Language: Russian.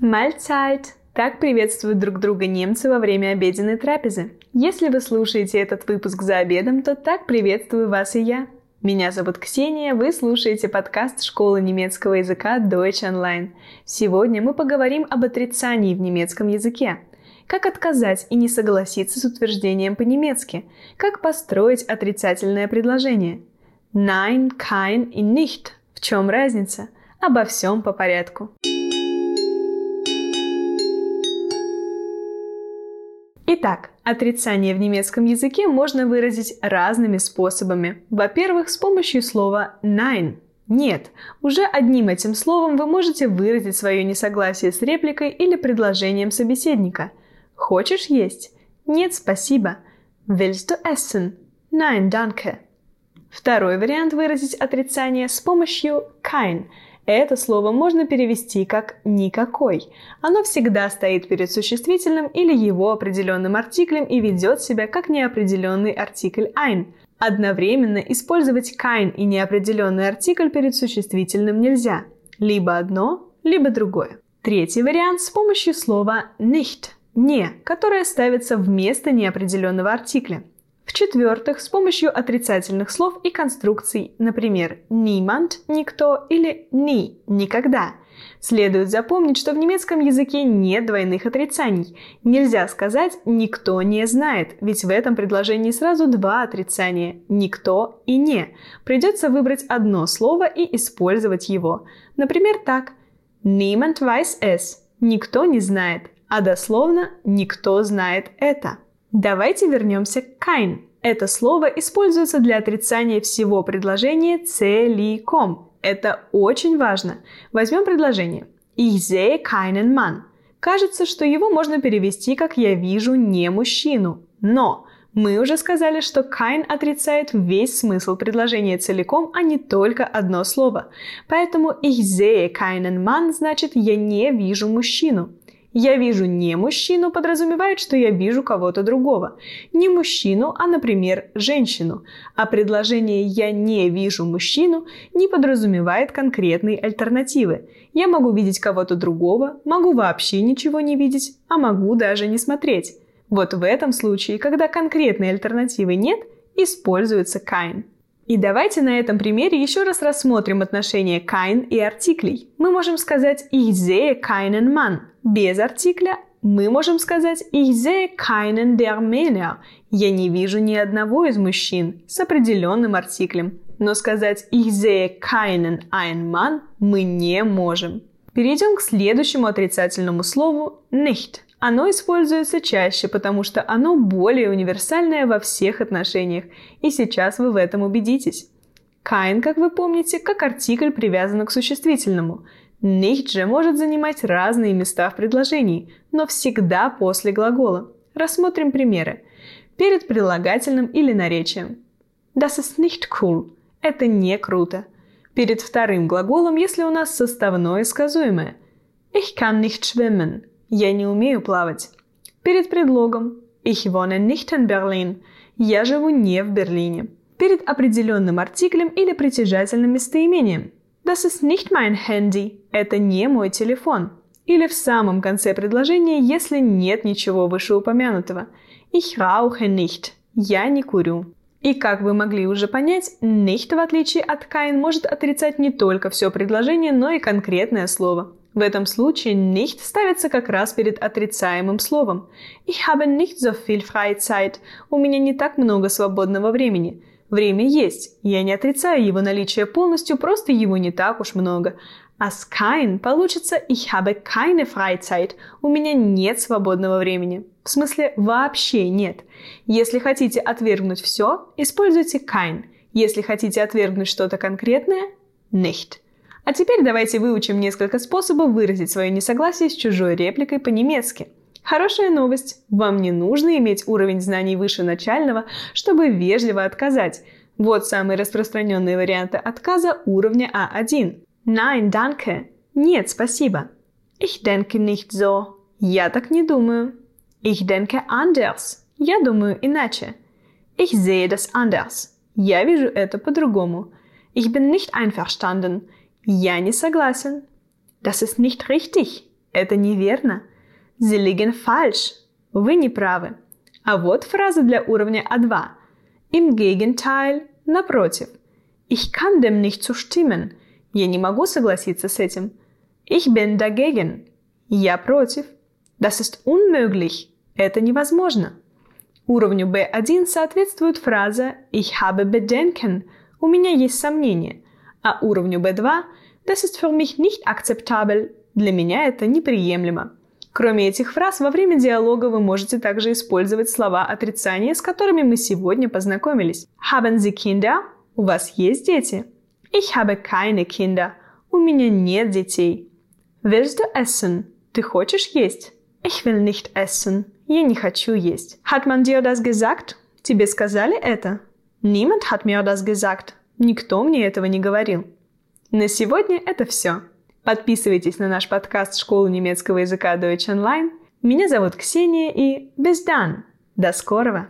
Mahlzeit! Так приветствуют друг друга немцы во время обеденной трапезы. Если вы слушаете этот выпуск за обедом, то так приветствую вас и я. Меня зовут Ксения, вы слушаете подкаст школы немецкого языка Deutsch Online. Сегодня мы поговорим об отрицании в немецком языке. Как отказать и не согласиться с утверждением по-немецки? Как построить отрицательное предложение? Nein, kein и nicht. В чем разница? Обо всем по порядку. Итак, отрицание в немецком языке можно выразить разными способами. Во-первых, с помощью слова nein. Нет, уже одним этим словом вы можете выразить свое несогласие с репликой или предложением собеседника. Хочешь есть? Нет, спасибо. Willst du essen? Nein, danke. Второй вариант выразить отрицание с помощью kein – это слово можно перевести как «никакой». Оно всегда стоит перед существительным или его определенным артиклем и ведет себя как неопределенный артикль ein. Одновременно использовать kein и неопределенный артикль перед существительным нельзя. Либо одно, либо другое. Третий вариант с помощью слова nicht – «не», которое ставится вместо неопределенного артикля. В-четвертых, с помощью отрицательных слов и конструкций, например, niemand – никто или nie – никогда. Следует запомнить, что в немецком языке нет двойных отрицаний. Нельзя сказать «никто не знает», ведь в этом предложении сразу два отрицания – «никто» и «не». Придется выбрать одно слово и использовать его. Например, так «Niemand weiß es» – «никто не знает», а дословно «никто знает это». Давайте вернемся к kein. Это слово используется для отрицания всего предложения целиком. Это очень важно. Возьмем предложение. Ich sehe keinen Mann. Кажется, что его можно перевести как «я вижу не мужчину». Но мы уже сказали, что kein отрицает весь смысл предложения целиком, а не только одно слово. Поэтому ich sehe keinen Mann значит «я не вижу мужчину». «Я вижу не мужчину» подразумевает, что я вижу кого-то другого. Не мужчину, а, например, женщину. А предложение «я не вижу мужчину» не подразумевает конкретной альтернативы. Я могу видеть кого-то другого, могу вообще ничего не видеть, а могу даже не смотреть. Вот в этом случае, когда конкретной альтернативы нет, используется kein. И давайте на этом примере еще раз рассмотрим отношения kein и артиклей. Мы можем сказать ich sehe keinen Mann. Без артикля мы можем сказать ich sehe keinen der Männer. Я не вижу ни одного из мужчин с определенным артиклем. Но сказать ich sehe keinen ein Mann мы не можем. Перейдем к следующему отрицательному слову nicht. Оно используется чаще, потому что оно более универсальное во всех отношениях, и сейчас вы в этом убедитесь. Kein, как вы помните, как артикль привязан к существительному. Nicht же может занимать разные места в предложении, но всегда после глагола. Рассмотрим примеры. Перед прилагательным или наречием. Das ist nicht cool. Это не круто. Перед вторым глаголом, если у нас составное сказуемое. Ich kann nicht schwimmen. Я не умею плавать. Перед предлогом Ich wohne nicht in Berlin. Я живу не в Берлине. Перед определенным артиклем или притяжательным местоимением. Das ist nicht mein Handy. Это не мой телефон. Или в самом конце предложения, если нет ничего вышеупомянутого. Ich rauche nicht. Я не курю. И как вы могли уже понять, nicht, в отличие от kein, может отрицать не только все предложение, но и конкретное слово. В этом случае nicht ставится как раз перед отрицаемым словом. Ich habe nicht so viel Freizeit. У меня не так много свободного времени. Время есть. Я не отрицаю его наличие полностью, просто его не так уж много. А с kein получится ich habe keine Freizeit. У меня нет свободного времени. В смысле вообще нет. Если хотите отвергнуть все, используйте kein. Если хотите отвергнуть что-то конкретное, nicht. А теперь давайте выучим несколько способов выразить свое несогласие с чужой репликой по-немецки. Хорошая новость! Вам не нужно иметь уровень знаний выше начального, чтобы вежливо отказать. Вот самые распространенные варианты отказа уровня А1. Nein, danke. Нет, спасибо. Ich denke nicht so. Я так не думаю. Ich denke anders. Я думаю иначе. Ich sehe das anders. Я вижу это по-другому. Ich bin nicht einverstanden. Я не согласен. Das ist nicht richtig. Это неверно. Sie liegen falsch. Вы не правы. А вот фраза для уровня А2. Im Gegenteil, напротив. Ich kann dem nicht zustimmen. Я не могу согласиться с этим. Ich bin dagegen. Я против. Das ist unmöglich. Это невозможно. Уровню B1 соответствует фраза Ich habe Bedenken. У меня есть сомнения. А уровню B2 Das ist für mich nicht akzeptabel. Для меня это неприемлемо. Кроме этих фраз, во время диалога вы можете также использовать слова отрицания, с которыми мы сегодня познакомились. Haben Sie Kinder? У вас есть дети? Ich habe keine Kinder. У меня нет детей. Willst du essen? Ты хочешь есть? Ich will nicht essen. Я не хочу есть. Hat man dir das gesagt? Тебе сказали это? Niemand hat mir das gesagt. Никто мне этого не говорил. На сегодня это все. Подписывайтесь на наш подкаст «Школы немецкого языка Deutsch Online». Меня зовут Ксения и без дан. До скорого!